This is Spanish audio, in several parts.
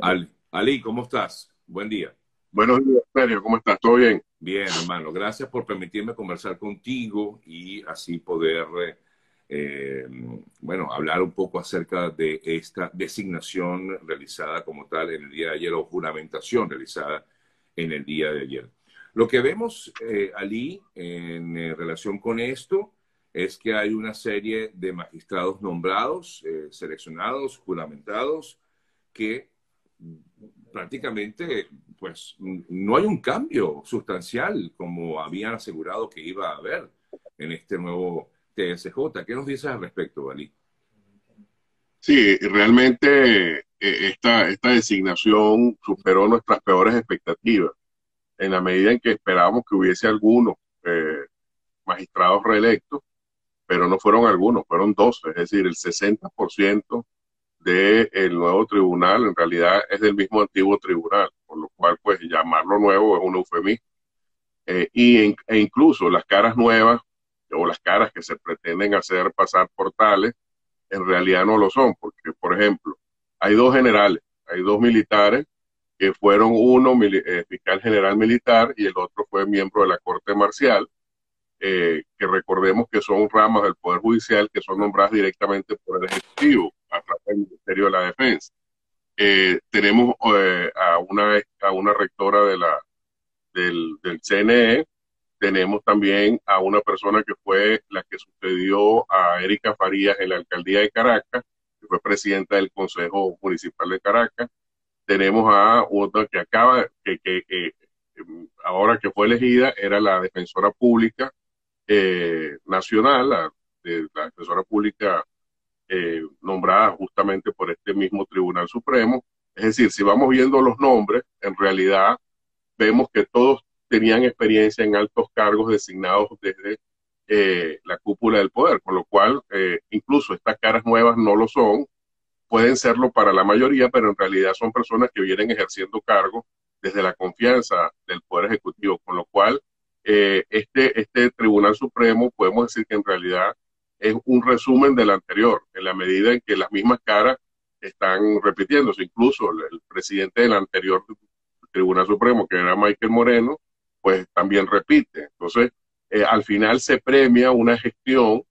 Ali, Ali, ¿cómo estás? Buen día. Buenos días, Sergio. ¿Cómo estás? ¿Todo bien? Bien, hermano. Gracias por permitirme conversar contigo y así poder, eh, bueno, hablar un poco acerca de esta designación realizada como tal en el día de ayer o juramentación realizada en el día de ayer. Lo que vemos, eh, Ali, en eh, relación con esto, es que hay una serie de magistrados nombrados, seleccionados, juramentados, que prácticamente pues no hay un cambio sustancial como habían asegurado que iba a haber en este nuevo TSJ. ¿Qué nos dices al respecto, Valí? Sí, realmente eh, esta, esta designación superó nuestras peores expectativas en la medida en que esperábamos que hubiese algunos eh, magistrados reelectos, pero no fueron algunos, fueron dos, es decir, el 60% del nuevo tribunal en realidad es del mismo antiguo tribunal, por lo cual pues llamarlo nuevo es un eufemismo. Eh, y e incluso las caras nuevas o las caras que se pretenden hacer pasar por tales, en realidad no lo son, porque por ejemplo, hay dos generales, hay dos militares que fueron uno eh, fiscal general militar y el otro fue miembro de la Corte Marcial, eh, que recordemos que son ramas del Poder Judicial que son nombradas directamente por el Ejecutivo a través del Ministerio de la Defensa. Eh, tenemos eh, a, una, a una rectora de la, del, del CNE, tenemos también a una persona que fue la que sucedió a Erika Farías en la alcaldía de Caracas, que fue presidenta del Consejo Municipal de Caracas. Tenemos a otra que acaba, que, que, que ahora que fue elegida, era la defensora pública eh, nacional, la, la defensora pública eh, nombrada justamente por este mismo Tribunal Supremo. Es decir, si vamos viendo los nombres, en realidad vemos que todos tenían experiencia en altos cargos designados desde eh, la cúpula del poder, con lo cual incluso estas caras nuevas no lo son, pueden serlo para la mayoría, pero en realidad son personas que vienen ejerciendo cargos desde la confianza del Poder Ejecutivo, con lo cual eh, este, este Tribunal Supremo podemos decir que en realidad es un resumen del anterior, en la medida en que las mismas caras están repitiéndose. Incluso el, presidente del anterior Tribunal Supremo, que era Michael Moreno, pues también repite. Entonces, eh, al final se premia una gestión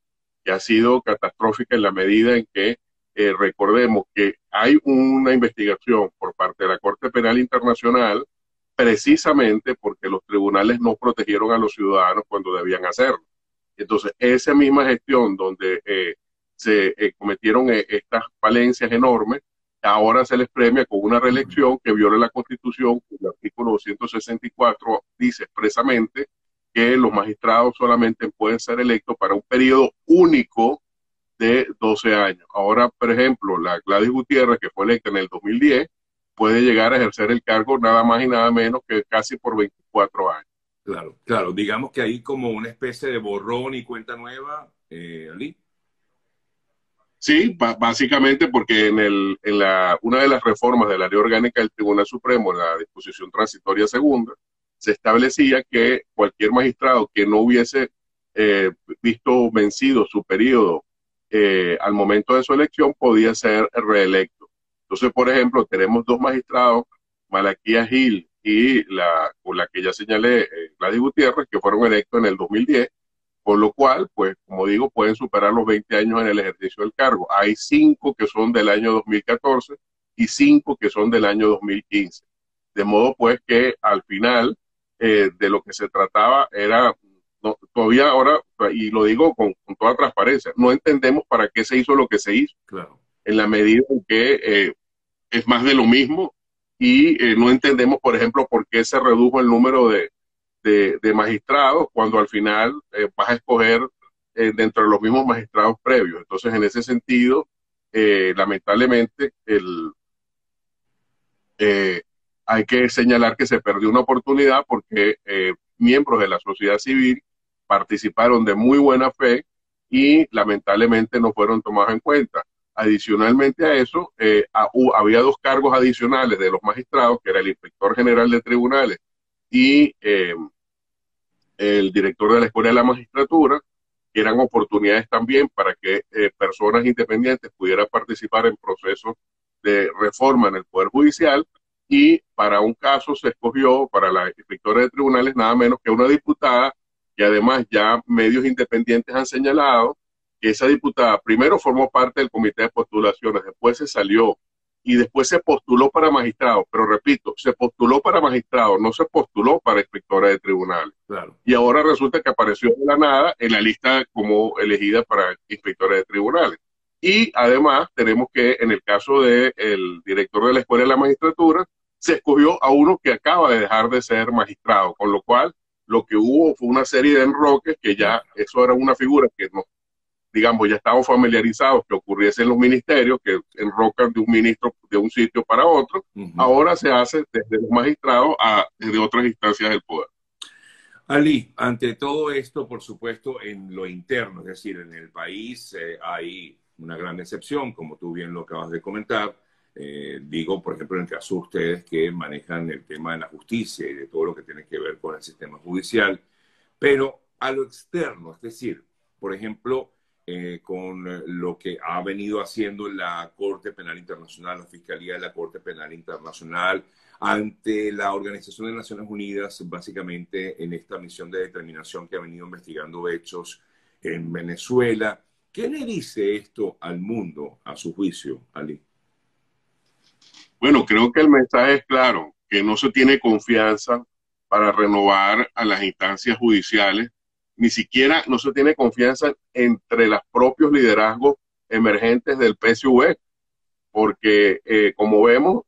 que ha sido catastrófica en la medida en que eh, recordemos que hay una investigación por parte de la Corte Penal Internacional precisamente porque los tribunales no protegieron a los ciudadanos cuando debían hacerlo. Entonces, esa misma gestión donde eh, se eh, cometieron eh, estas falencias enormes, ahora se les premia con una reelección que viola la Constitución, el artículo 264 dice expresamente que los magistrados solamente pueden ser electos para un periodo único de 12 años. Ahora, por ejemplo, la Gladys Gutiérrez, que fue electa en el 2010, puede llegar a ejercer el cargo nada más y nada menos que casi por 24 años. Claro, claro. Digamos que hay como una especie de borrón y cuenta nueva, eh, Ali. Sí, básicamente porque en, el, en la, una de las reformas de la ley orgánica del Tribunal Supremo, en la disposición transitoria segunda, se establecía que cualquier magistrado que no hubiese eh, visto vencido su periodo eh, al momento de su elección podía ser reelecto. Entonces, por ejemplo, tenemos dos magistrados, Malaquía Gil y la, con la que ya señalé, eh, Gladys Gutiérrez, que fueron electos en el 2010, con lo cual, pues, como digo, pueden superar los 20 años en el ejercicio del cargo. Hay cinco que son del año 2014 y cinco que son del año 2015. De modo, pues, que al final eh, de lo que se trataba era, todavía ahora, y lo digo con, toda transparencia, no entendemos para qué se hizo lo que se hizo. Claro. En la medida en que eh, es más de lo mismo y eh, no entendemos, por ejemplo, por qué se redujo el número de, de, magistrados cuando al final eh, vas a escoger eh, dentro de los mismos magistrados previos. Entonces, en ese sentido, lamentablemente, el, hay que señalar que se perdió una oportunidad porque miembros de la sociedad civil participaron de muy buena fe y lamentablemente no fueron tomados en cuenta. Adicionalmente a eso, eh, había dos cargos adicionales de los magistrados, que era el inspector general de tribunales y eh, el director de la Escuela de la Magistratura, que eran oportunidades también para que eh, personas independientes pudieran participar en procesos de reforma en el Poder Judicial. Y para un caso se escogió para la inspectora de tribunales nada menos que una diputada que además ya medios independientes han señalado esa diputada primero formó parte del comité de postulaciones, después se salió y después se postuló para magistrado, pero repito, se postuló para magistrado, no se postuló para inspectora de tribunales. Y ahora resulta que apareció de la nada en la lista como elegida para inspectora de tribunales. Y además tenemos que en el caso del director de la Escuela de la Magistratura, se escogió a uno que acaba de dejar de ser magistrado, con lo cual lo que hubo fue una serie de enroques que ya eso era una figura que no, digamos, ya estamos familiarizados que ocurriese en los ministerios, que enrocan de un ministro de un sitio para otro, ahora se hace desde los magistrados a desde otras instancias del poder. Ali, ante todo esto, por supuesto, en lo interno, es decir, en el país eh, hay una gran excepción, como tú bien lo acabas de comentar. Eh, digo, por ejemplo, en el caso de ustedes que manejan el tema de la justicia y de todo lo que tiene que ver con el sistema judicial, pero a lo externo, es decir, por ejemplo, eh, con eh, lo que ha venido haciendo la Corte Penal Internacional, la Fiscalía de la Corte Penal Internacional, ante la Organización de Naciones Unidas, básicamente en esta misión de determinación que ha venido investigando hechos en Venezuela. ¿Qué le dice esto al mundo, a su juicio, Ali? Bueno, creo que el mensaje es claro, que no se tiene confianza para renovar a las instancias judiciales ni siquiera no se tiene confianza entre los propios liderazgos emergentes del PSV, porque eh, como vemos,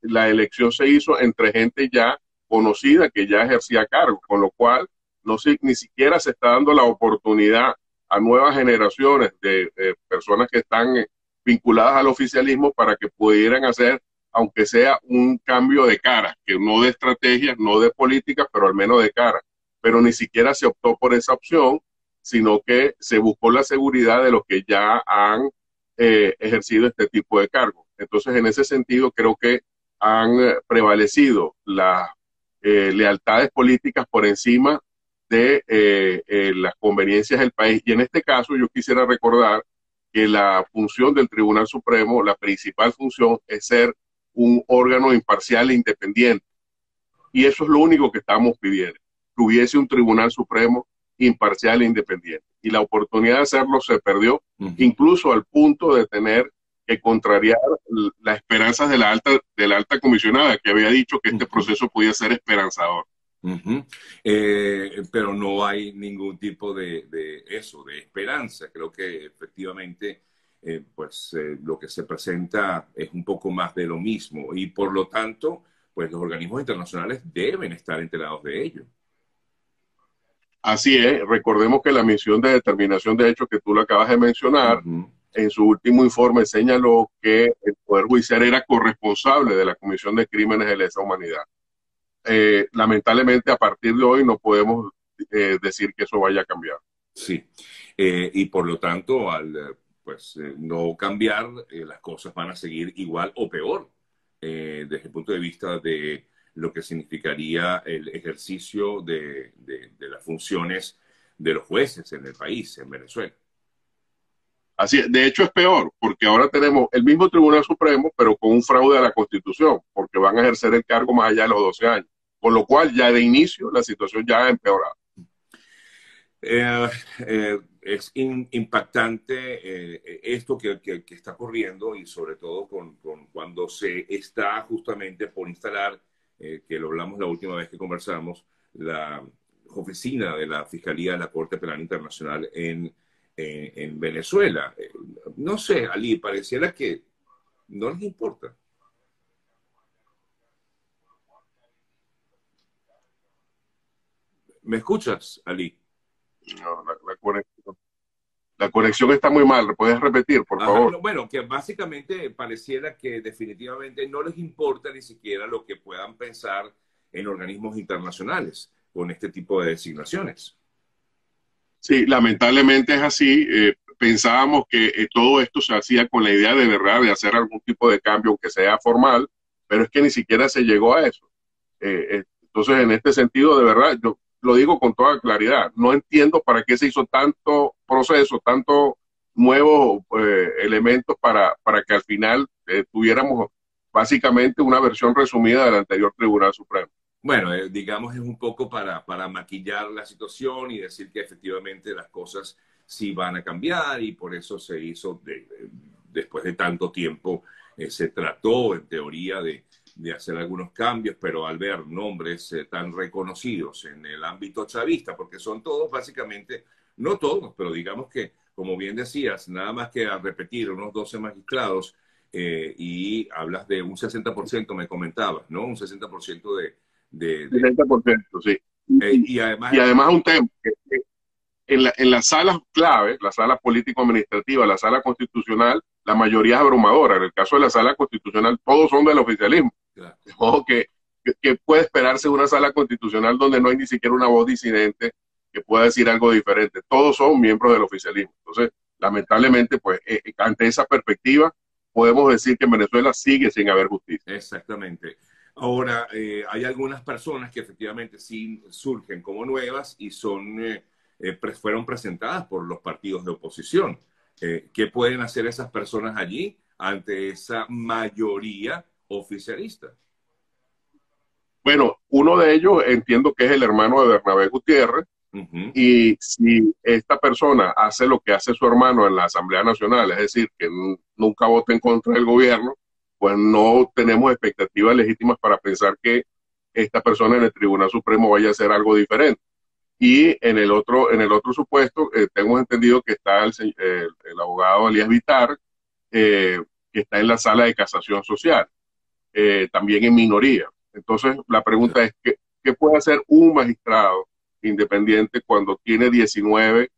la elección se hizo entre gente ya conocida que ya ejercía cargo, con lo cual no ni siquiera se está dando la oportunidad a nuevas generaciones de, personas que están eh, vinculadas al oficialismo para que pudieran hacer, aunque sea un cambio de cara, que no de estrategia, no de política, pero al menos de cara pero ni siquiera se optó por esa opción, sino que se buscó la seguridad de los que ya han eh, ejercido este tipo de cargos. Entonces, en ese sentido, creo que han eh, prevalecido las eh, lealtades políticas por encima de las conveniencias del país. Y en este caso, yo quisiera recordar que la función del Tribunal Supremo, la principal función es ser un órgano imparcial e independiente. Y eso es lo único que estamos pidiendo que hubiese un Tribunal Supremo imparcial e independiente. Y la oportunidad de hacerlo se perdió, incluso al punto de tener que contrariar las esperanzas de la alta, de la alta comisionada, que había dicho que este proceso podía ser esperanzador. Eh, pero no hay ningún tipo de, eso, de esperanza. Creo que efectivamente, eh, pues eh, lo que se presenta es un poco más de lo mismo y por lo tanto, pues los organismos internacionales deben estar enterados de ello. Así es, recordemos que la misión de determinación de hechos que tú lo acabas de mencionar, en su último informe señaló que el Poder Judicial era corresponsable de la Comisión de Crímenes de lesa humanidad. Eh, lamentablemente, a partir de hoy no podemos eh, decir que eso vaya a cambiar. Sí, eh, y por lo tanto, al pues no cambiar, las cosas van a seguir igual o peor desde el punto de vista de lo que significaría el ejercicio de, las funciones de los jueces en el país, en Venezuela. Así es. De hecho, es peor, porque ahora tenemos el mismo Tribunal Supremo, pero con un fraude a la Constitución, porque van a ejercer el cargo más allá de los 12 años. Con lo cual, ya de inicio, la situación ya ha empeorado. Eh, eh, es impactante eh, esto que, está ocurriendo y sobre todo con, cuando se está justamente por instalar eh, que lo hablamos la última vez que conversamos, la oficina de la Fiscalía de la Corte Penal Internacional en, en Venezuela. Eh, no sé, Ali, pareciera que no les importa. ¿Me escuchas, Ali? No, la, la, la conexión está muy mal, ¿puedes repetir, por favor? Bueno, que básicamente pareciera que definitivamente no les importa ni siquiera lo que puedan pensar en organismos internacionales con este tipo de designaciones. Sí, lamentablemente es así. Eh, pensábamos que eh, todo esto se hacía con la idea de verdad de hacer algún tipo de cambio, aunque sea formal, pero es que ni siquiera se llegó a eso. Eh, entonces, en este sentido, de verdad, yo lo digo con toda claridad, no entiendo para qué se hizo tanto proceso, tanto nuevos eh, elementos para, para que al final tuviéramos básicamente una versión resumida del anterior Tribunal Supremo. Bueno, eh, digamos es un poco para, para maquillar la situación y decir que efectivamente las cosas sí van a cambiar y por eso se hizo, después de tanto tiempo, eh, se trató en teoría de, de, hacer algunos cambios, pero al ver nombres eh, tan reconocidos en el ámbito chavista, porque son todos básicamente, no todos, pero digamos que, como bien decías, nada más que a repetir unos 12 magistrados eh, y hablas de un 60%, me comentabas, ¿no? Un 60% de... de, de... 60%, sí. y, además, y además un tema, en, la, en las salas clave, la sala político-administrativa, la sala constitucional, la mayoría es abrumadora. En el caso de la sala constitucional, todos son del oficialismo. De modo que, que, puede esperarse una sala constitucional donde no hay ni siquiera una voz disidente que pueda decir algo diferente. Todos son miembros del oficialismo. Entonces, lamentablemente, pues, eh, eh, ante esa perspectiva, podemos decir que en Venezuela sigue sin haber justicia. Exactamente. Ahora, eh, hay algunas personas que efectivamente sí surgen como nuevas y son eh, fueron presentadas por los partidos de oposición. ¿Qué pueden hacer esas personas allí ante esa mayoría oficialista? Bueno, uno de ellos entiendo que es el hermano de Bernabé Gutiérrez, y si esta persona hace lo que hace su hermano en la Asamblea Nacional, es decir, que nunca vote en contra del gobierno, pues no tenemos expectativas legítimas para pensar que esta persona en el Tribunal Supremo vaya a hacer algo diferente. Y en el otro, en el otro supuesto, eh, tengo entendido que está el, el, abogado Elías Vitar, eh, que está en la sala de casación social, eh, también en minoría. Entonces, la pregunta es, ¿qué, ¿qué, puede hacer un magistrado independiente cuando tiene 19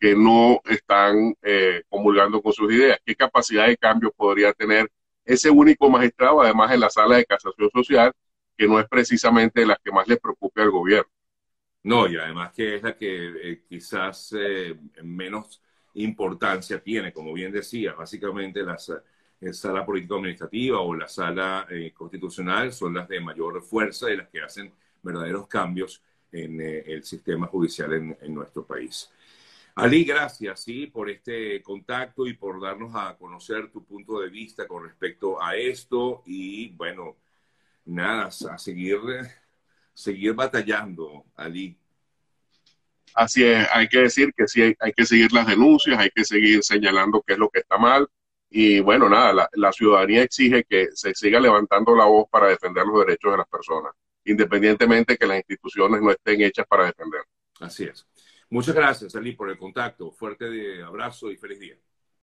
que no están comulgando con sus ideas? ¿Qué capacidad de cambio podría tener ese único magistrado, además en la sala de casación social, que no es precisamente la que más le preocupe al gobierno? No, y además que es la que eh, quizás eh, menos importancia tiene, como bien decía, básicamente la eh, sala político-administrativa o la sala constitucional son las de mayor fuerza y las que hacen verdaderos cambios en el sistema judicial en, nuestro país. Ali, gracias ¿sí? por este contacto y por darnos a conocer tu punto de vista con respecto a esto y bueno, nada, a seguir seguir batallando, Ali. Así es, hay que decir que sí, hay, que seguir las denuncias, hay que seguir señalando qué es lo que está mal. Y bueno, nada, la, ciudadanía exige que se siga levantando la voz para defender los derechos de las personas, independientemente que las instituciones no estén hechas para defender. Así es. Muchas gracias, Ali, por el contacto. Fuerte abrazo y feliz día.